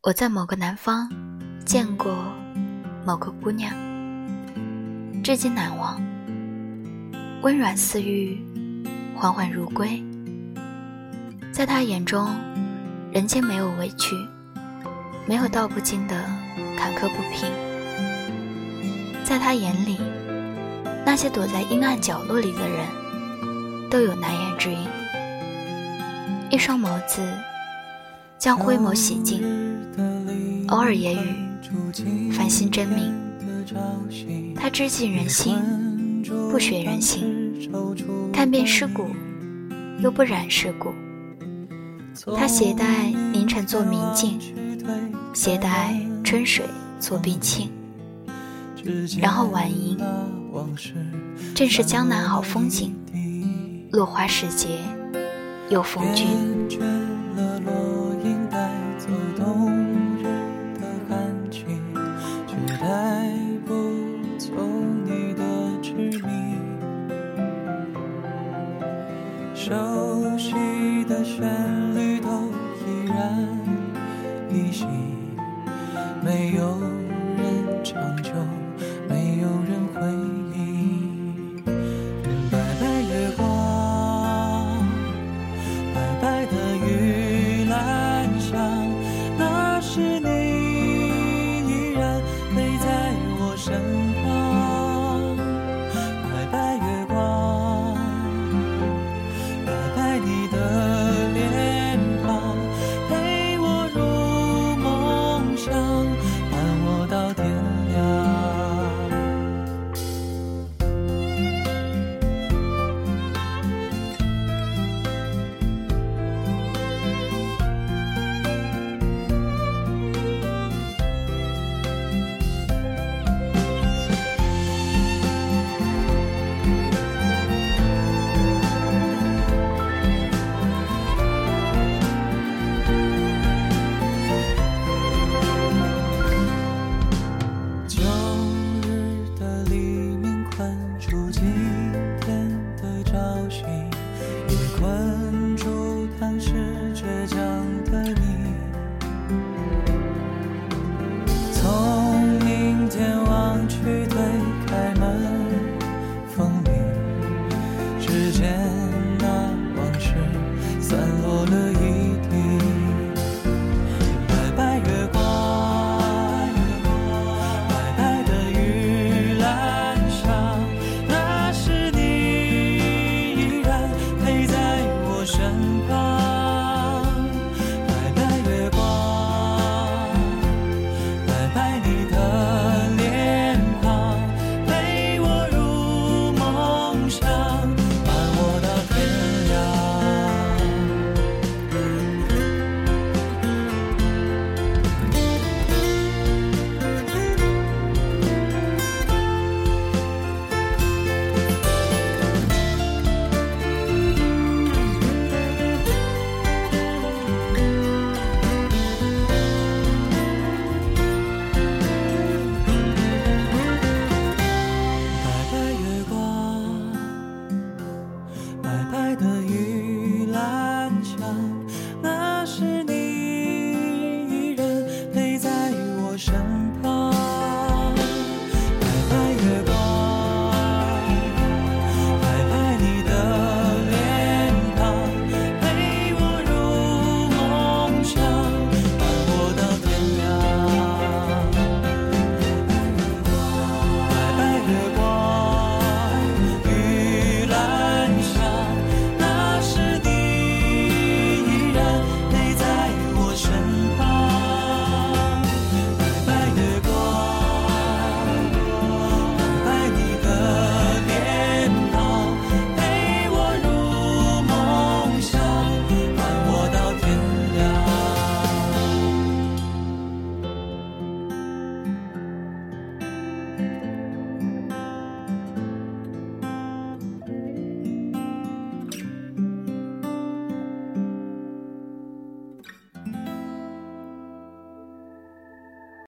我在某个南方见过某个姑娘，至今难忘。温软似玉，缓缓如归。在她眼中，人间没有委屈，没有道不尽的坎坷不平。在她眼里，那些躲在阴暗角落里的人，都有难言之隐。一双眸子。将灰眸洗净，偶尔言语，繁星真明。他知尽人心，不学人心，看遍世故，又不染世故。他携带凌晨做明镜，携带春水做冰清。然后晚吟，正是江南好风景，落花时节又逢君。熟悉的旋律都依然依稀，没有。到天。